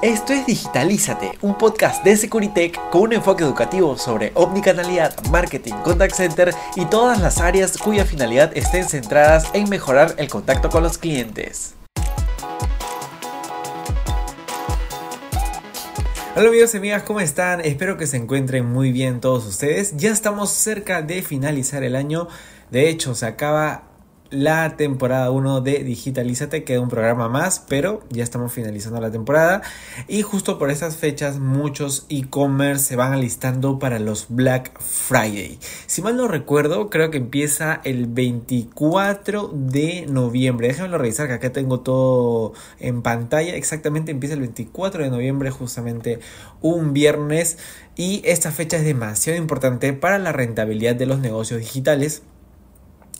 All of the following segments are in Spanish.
Esto es Digitalízate, un podcast de Securitech con un enfoque educativo sobre omnicanalidad, marketing, contact center y todas las áreas cuya finalidad estén centradas en mejorar el contacto con los clientes. Hola amigos y amigas, ¿cómo están? Espero que se encuentren muy bien todos ustedes. Ya estamos cerca de finalizar el año. De hecho, se acaba la temporada 1 de Digitalízate, queda un programa más, pero ya estamos finalizando la temporada y justo por estas fechas muchos e-commerce se van alistando para los Black Friday. Si mal no recuerdo, creo que empieza el 24 de noviembre. Déjenmelo revisar que acá tengo todo en pantalla. Exactamente empieza el 24 de noviembre, justamente un viernes y esta fecha es demasiado importante para la rentabilidad de los negocios digitales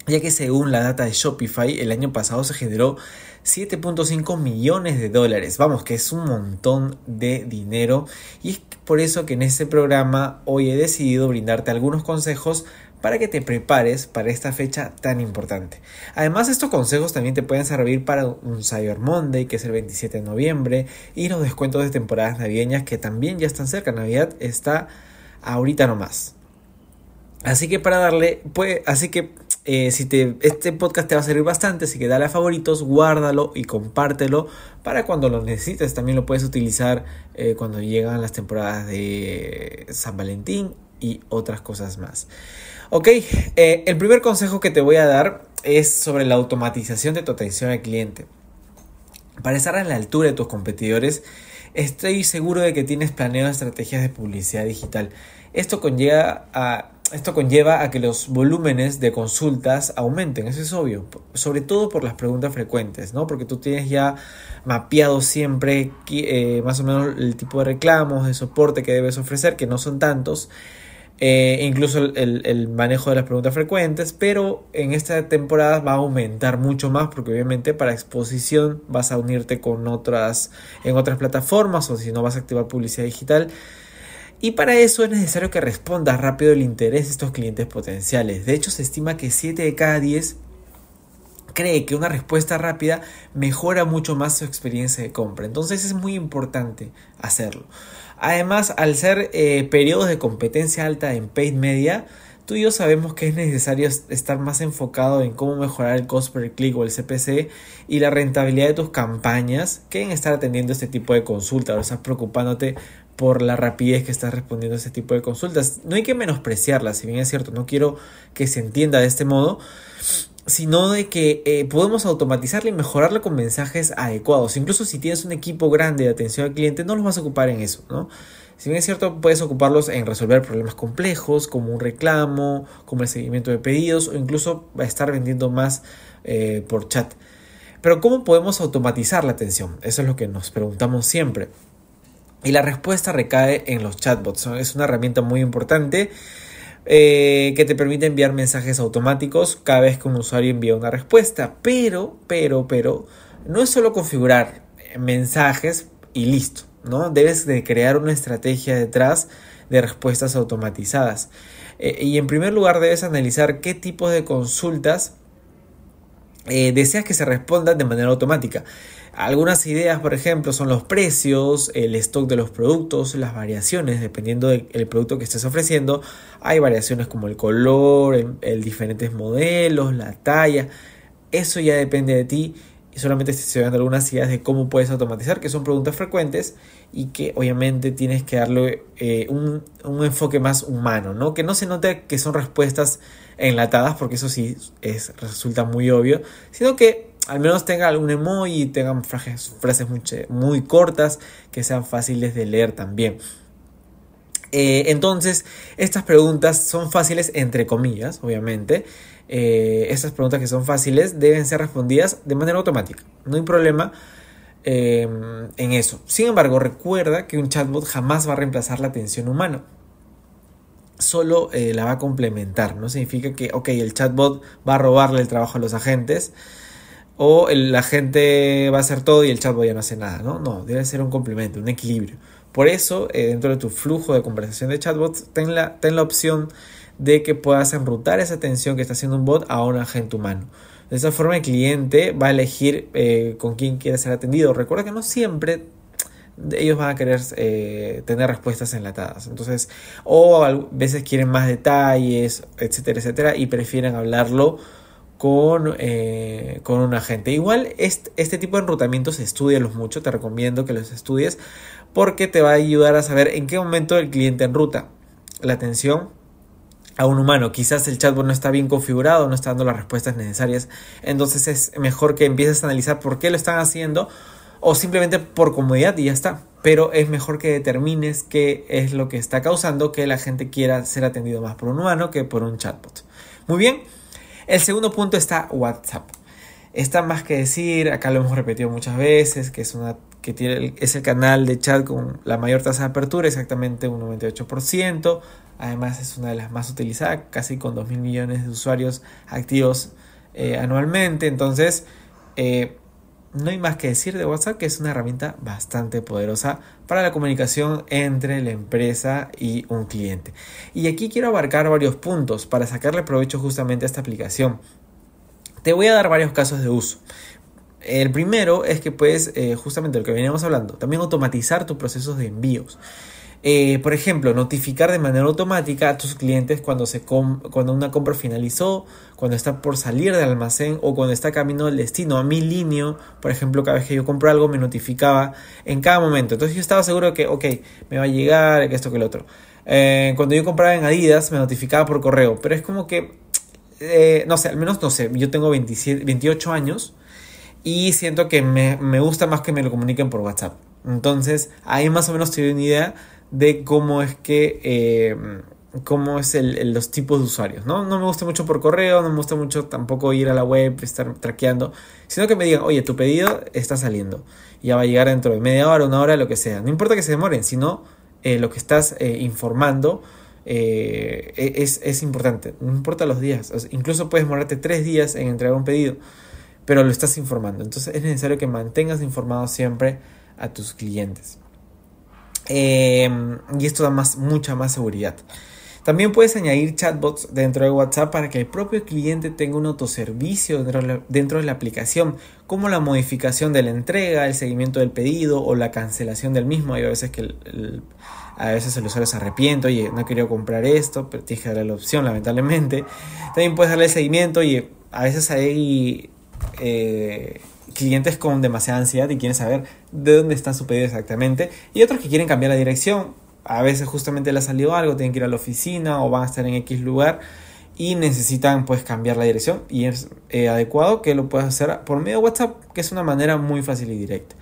ya que según la data de Shopify el año pasado se generó 7.5 millones de dólares. Vamos, que es un montón de dinero y es por eso que en este programa hoy he decidido brindarte algunos consejos para que te prepares para esta fecha tan importante. Además, estos consejos también te pueden servir para un Cyber Monday, que es el 27 de noviembre, y los descuentos de temporadas navideñas que también ya están cerca. Navidad está ahorita nomás. Así que para darle, pues, así que eh, si te, este podcast te va a servir bastante, así que dale a favoritos, guárdalo y compártelo para cuando lo necesites. También lo puedes utilizar eh, cuando llegan las temporadas de San Valentín y otras cosas más. Ok, eh, el primer consejo que te voy a dar es sobre la automatización de tu atención al cliente. Para estar a la altura de tus competidores, estoy seguro de que tienes planeado estrategias de publicidad digital. Esto conlleva a esto conlleva a que los volúmenes de consultas aumenten, eso es obvio, sobre todo por las preguntas frecuentes, ¿no? Porque tú tienes ya mapeado siempre eh, más o menos el tipo de reclamos, de soporte que debes ofrecer, que no son tantos, eh, incluso el, manejo de las preguntas frecuentes, pero en esta temporada va a aumentar mucho más porque obviamente para exposición vas a unirte con otras en otras plataformas o si no vas a activar publicidad digital y para eso es necesario que respondas rápido el interés de estos clientes potenciales. De hecho, se estima que 7 de cada 10 cree que una respuesta rápida mejora mucho más su experiencia de compra. Entonces es muy importante hacerlo. Además, al ser eh, periodos de competencia alta en paid media, tú y yo sabemos que es necesario estar más enfocado en cómo mejorar el cost per click o el CPC y la rentabilidad de tus campañas que en estar atendiendo este tipo de consultas o estás preocupándote por la rapidez que estás respondiendo a este tipo de consultas. No hay que menospreciarlas, si bien es cierto, no quiero que se entienda de este modo, sino de que eh, podemos automatizarla y mejorarla con mensajes adecuados. Incluso si tienes un equipo grande de atención al cliente, no los vas a ocupar en eso, ¿no? Si bien es cierto, puedes ocuparlos en resolver problemas complejos, como un reclamo, como el seguimiento de pedidos, o incluso estar vendiendo más eh, por chat. Pero ¿cómo podemos automatizar la atención? Eso es lo que nos preguntamos siempre. Y la respuesta recae en los chatbots. Es una herramienta muy importante eh, que te permite enviar mensajes automáticos cada vez que un usuario envía una respuesta. Pero, pero, pero, no es solo configurar mensajes y listo. ¿no? Debes de crear una estrategia detrás de respuestas automatizadas. Eh, y en primer lugar debes analizar qué tipo de consultas eh, deseas que se respondan de manera automática. Algunas ideas, por ejemplo, son los precios, el stock de los productos, las variaciones, dependiendo del producto que estés ofreciendo. Hay variaciones como el color, el, diferentes modelos, la talla. Eso ya depende de ti solamente estoy dando algunas ideas de cómo puedes automatizar, que son preguntas frecuentes y que obviamente tienes que darle eh, un, enfoque más humano, ¿no? Que no se note que son respuestas enlatadas, porque eso sí es, resulta muy obvio, sino que al menos tenga algún emoji tengan frases, frases muy, cortas que sean fáciles de leer también. Eh, entonces, estas preguntas son fáciles entre comillas, obviamente. Eh, estas preguntas que son fáciles deben ser respondidas de manera automática. No hay problema em, en eso. Sin embargo, recuerda que un chatbot jamás va a reemplazar la atención humana. Solo eh, la va a complementar. No significa que, ok, el chatbot va a robarle el trabajo a los agentes o la gente va a hacer todo y el chatbot ya no hace nada, ¿no? No, debe ser un complemento, un equilibrio. Por eso, eh, dentro de tu flujo de conversación de chatbots, ten la, ten la opción de que puedas enrutar esa atención que está haciendo un bot a un agente humano. De esa forma el cliente va a elegir eh, con quién quiere ser atendido. Recuerda que no siempre ellos van a querer eh, tener respuestas enlatadas. Entonces, o a veces quieren más detalles, etcétera, etcétera, y prefieren hablarlo con, eh, con un agente. Igual este, este tipo de enrutamientos estudialos mucho, te recomiendo que los estudies porque te va a ayudar a saber en qué momento el cliente enruta la atención a un humano. Quizás el chatbot no está bien configurado, no está dando las respuestas necesarias. Entonces es mejor que empieces a analizar por qué lo están haciendo o simplemente por comodidad y ya está. Pero es mejor que determines qué es lo que está causando que la gente quiera ser atendido más por un humano que por un chatbot. Muy bien. El segundo punto está WhatsApp. Está más que decir, acá lo hemos repetido muchas veces, que es una que tiene, es el canal de chat con la mayor tasa de apertura, exactamente un 98%. Además es una de las más utilizadas, casi con 2 mil millones de usuarios activos eh, anualmente. Entonces, eh, no hay más que decir de WhatsApp que es una herramienta bastante poderosa para la comunicación entre la empresa y un cliente. Y aquí quiero abarcar varios puntos para sacarle provecho justamente a esta aplicación. Te voy a dar varios casos de uso. El primero es que puedes, eh, justamente lo que veníamos hablando, también automatizar tus procesos de envíos. Eh, por ejemplo, notificar de manera automática a tus clientes cuando, se cuando una compra finalizó, cuando está por salir del almacén o cuando está camino al destino. A mi línea, por ejemplo, cada vez que yo compro algo me notificaba en cada momento. Entonces yo estaba seguro que, ok, me va a llegar, que esto, que lo otro. Eh, cuando yo compraba en Adidas me notificaba por correo, pero es como que, no sé, al menos no sé, yo tengo 27, 28 años y siento que me, me gusta más que me lo comuniquen por WhatsApp. Entonces ahí más o menos te doy una idea de cómo es que eh, cómo es el, los tipos de usuarios, ¿no? No me gusta mucho por correo, no me gusta mucho tampoco ir a la web, estar traqueando, sino que me digan, oye, tu pedido está saliendo, ya va a llegar dentro de media hora, una hora, lo que sea. No importa que se demoren, sino eh, lo que estás eh, informando e, es, es, importante, no importa los días, incluso puedes demorarte tres días en entregar un pedido, pero lo estás informando, entonces es necesario que mantengas informado siempre a tus clientes. Em, y esto da más, mucha más seguridad. También puedes añadir chatbots dentro de WhatsApp para que el propio cliente tenga un autoservicio dentro de la aplicación, como la modificación de la entrega, el seguimiento del pedido o la cancelación del mismo. Hay veces que el, a veces el usuario se arrepiente, oye, no quería comprar esto, pero tienes que darle la opción, lamentablemente. También puedes darle el seguimiento, oye, a veces hay eh, clientes con demasiada ansiedad y quieren saber de dónde está su pedido exactamente. Y otros que quieren cambiar la dirección. A veces justamente le ha salido algo, tienen que ir a la oficina o van a estar en X lugar y necesitan pues cambiar la dirección y es eh, adecuado que lo puedas hacer por medio de WhatsApp, que es una manera muy fácil y directa.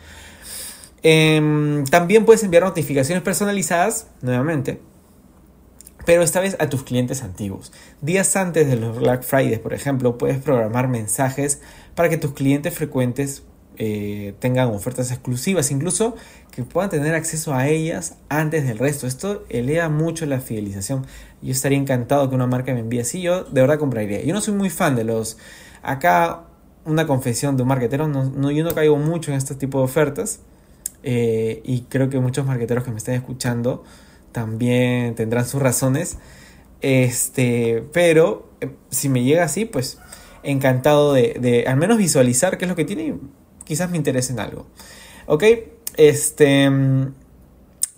Em, también puedes enviar notificaciones personalizadas, nuevamente, pero esta vez a tus clientes antiguos. Días antes de los Black Friday, por ejemplo, puedes programar mensajes para que tus clientes frecuentes eh, tengan ofertas exclusivas, incluso que puedan tener acceso a ellas antes del resto. Esto eleva mucho la fidelización. Yo estaría encantado que una marca me envíe así, yo de verdad compraría. Yo no soy muy fan de los... Acá una confesión de un marketero, no, yo no caigo mucho en este tipo de ofertas eh, y creo que muchos marketeros que me estén escuchando también tendrán sus razones. Este, pero eh, si me llega así, pues encantado de, al menos visualizar qué es lo que tiene y quizás me interese en algo. ¿Ok? Este...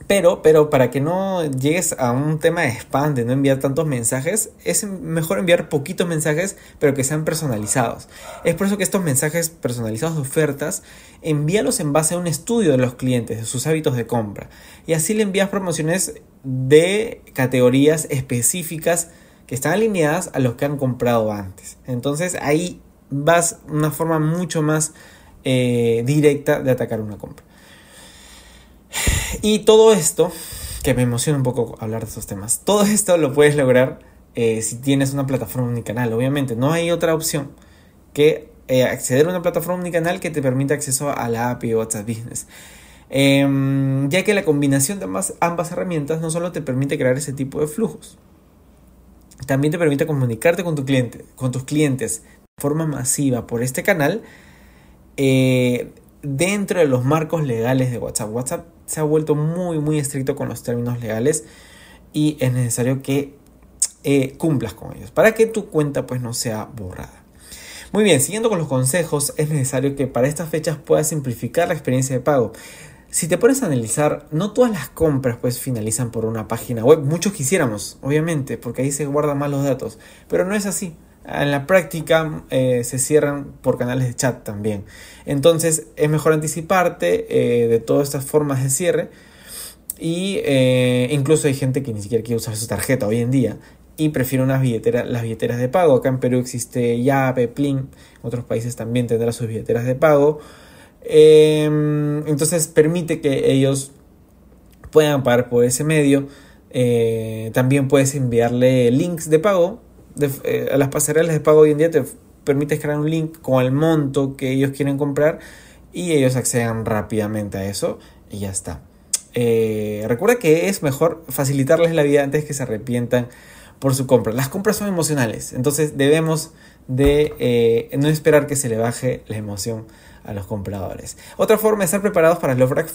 Pero, pero para que no llegues a un tema de spam, de no enviar tantos mensajes, es mejor enviar poquitos mensajes, pero que sean personalizados. Es por eso que estos mensajes personalizados de ofertas, envíalos en base a un estudio de los clientes, de sus hábitos de compra. Y así le envías promociones de categorías específicas que están alineadas a los que han comprado antes. Entonces ahí vas una forma mucho más eh, directa de atacar una compra. Y todo esto, que me emociona un poco hablar de estos temas, todo esto lo puedes lograr eh, si tienes una plataforma unicanal. Obviamente no hay otra opción que eh, acceder a una plataforma unicanal que te permita acceso a la API WhatsApp Business. Em, ya que la combinación de ambas herramientas no solo te permite crear ese tipo de flujos, también te permite comunicarte con, tu cliente, con tus clientes de forma masiva por este canal eh, dentro de los marcos legales de WhatsApp. WhatsApp se ha vuelto muy, muy estricto con los términos legales y es necesario que eh, cumplas con ellos para que tu cuenta pues no sea borrada. Muy bien, siguiendo con los consejos, es necesario que para estas fechas puedas simplificar la experiencia de pago. Si te pones a analizar, no todas las compras pues finalizan por una página web. Muchos quisiéramos, obviamente, porque ahí se guardan más los datos. Pero no es así. En la práctica eh, se cierran por canales de chat también. Entonces es mejor anticiparte eh, de todas estas formas de cierre. Y eh, incluso hay gente que ni siquiera quiere usar su tarjeta hoy en día y prefiere unas billeteras, las billeteras de pago. Acá en Perú existe Yape, Plin, en otros países también tendrá sus billeteras de pago. Em, entonces permite que ellos puedan pagar por ese medio. Eh, también puedes enviarle links de pago. Eh, a las pasarelas de pago hoy en día te permite crear un link con el monto que ellos quieren comprar y ellos accedan rápidamente a eso y ya está. Eh, recuerda que es mejor facilitarles la vida antes que se arrepientan por su compra. Las compras son emocionales, entonces debemos de no esperar que se le baje la emoción a los compradores. Otra forma de estar preparados para los Black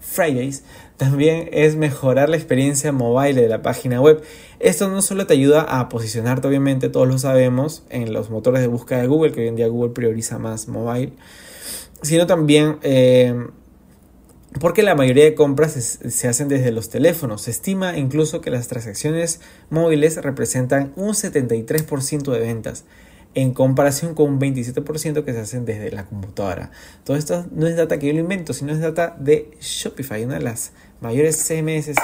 Fridays, también es mejorar la experiencia mobile de la página web. Esto no solo te ayuda a posicionarte, obviamente todos lo sabemos, en los motores de búsqueda de Google, que hoy en día Google prioriza más mobile, sino también eh, porque la mayoría de compras se, hacen desde los teléfonos. Se estima incluso que las transacciones móviles representan un 73% de ventas en comparación con un 27% que se hacen desde la computadora. Todo esto no es data que yo lo invento, sino es data de Shopify, una de las mayores CMS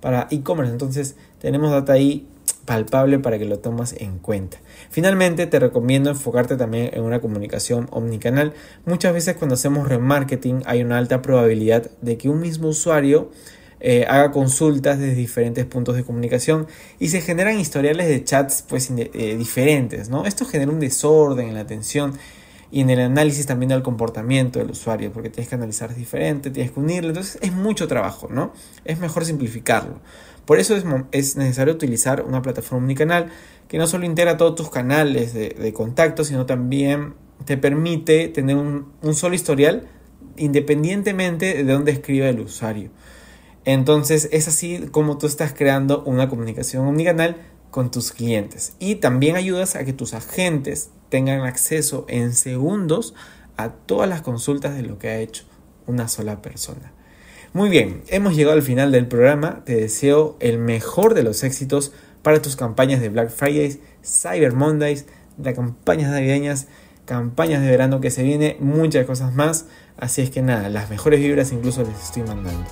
para e-commerce. Entonces tenemos data ahí palpable para que lo tomes en cuenta. Finalmente, te recomiendo enfocarte también en una comunicación omnicanal. Muchas veces cuando hacemos remarketing hay una alta probabilidad de que un mismo usuario eh, haga consultas desde diferentes puntos de comunicación y se generan historiales de chats pues eh, diferentes, ¿no? Esto genera un desorden en la atención y en el análisis también del comportamiento del usuario, porque tienes que analizar diferente, tienes que unirlo, entonces es mucho trabajo, ¿no? Es mejor simplificarlo. Por eso es, es necesario utilizar una plataforma omnicanal que no solo integra todos tus canales de, de contacto, sino también te permite tener un, un solo historial independientemente de dónde escriba el usuario. Entonces es así como tú estás creando una comunicación omnicanal con tus clientes. Y también ayudas a que tus agentes tengan acceso en segundos a todas las consultas de lo que ha hecho una sola persona. Muy bien, hemos llegado al final del programa. Te deseo el mejor de los éxitos para tus campañas de Black Fridays, Cyber Mondays, las campañas navideñas, campañas de verano que se viene, muchas cosas más. Así es que nada, las mejores vibras incluso les estoy mandando.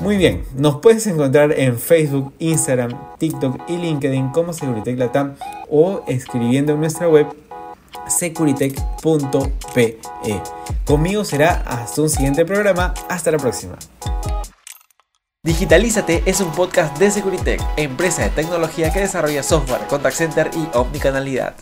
Muy bien, nos puedes encontrar en Facebook, Instagram, TikTok y LinkedIn como Securitech Latam o escribiendo en nuestra web securitech.pe. Conmigo será hasta un siguiente programa. Hasta la próxima. Digitalízate es un podcast de Securitech, empresa de tecnología que desarrolla software, contact center y omnicanalidad.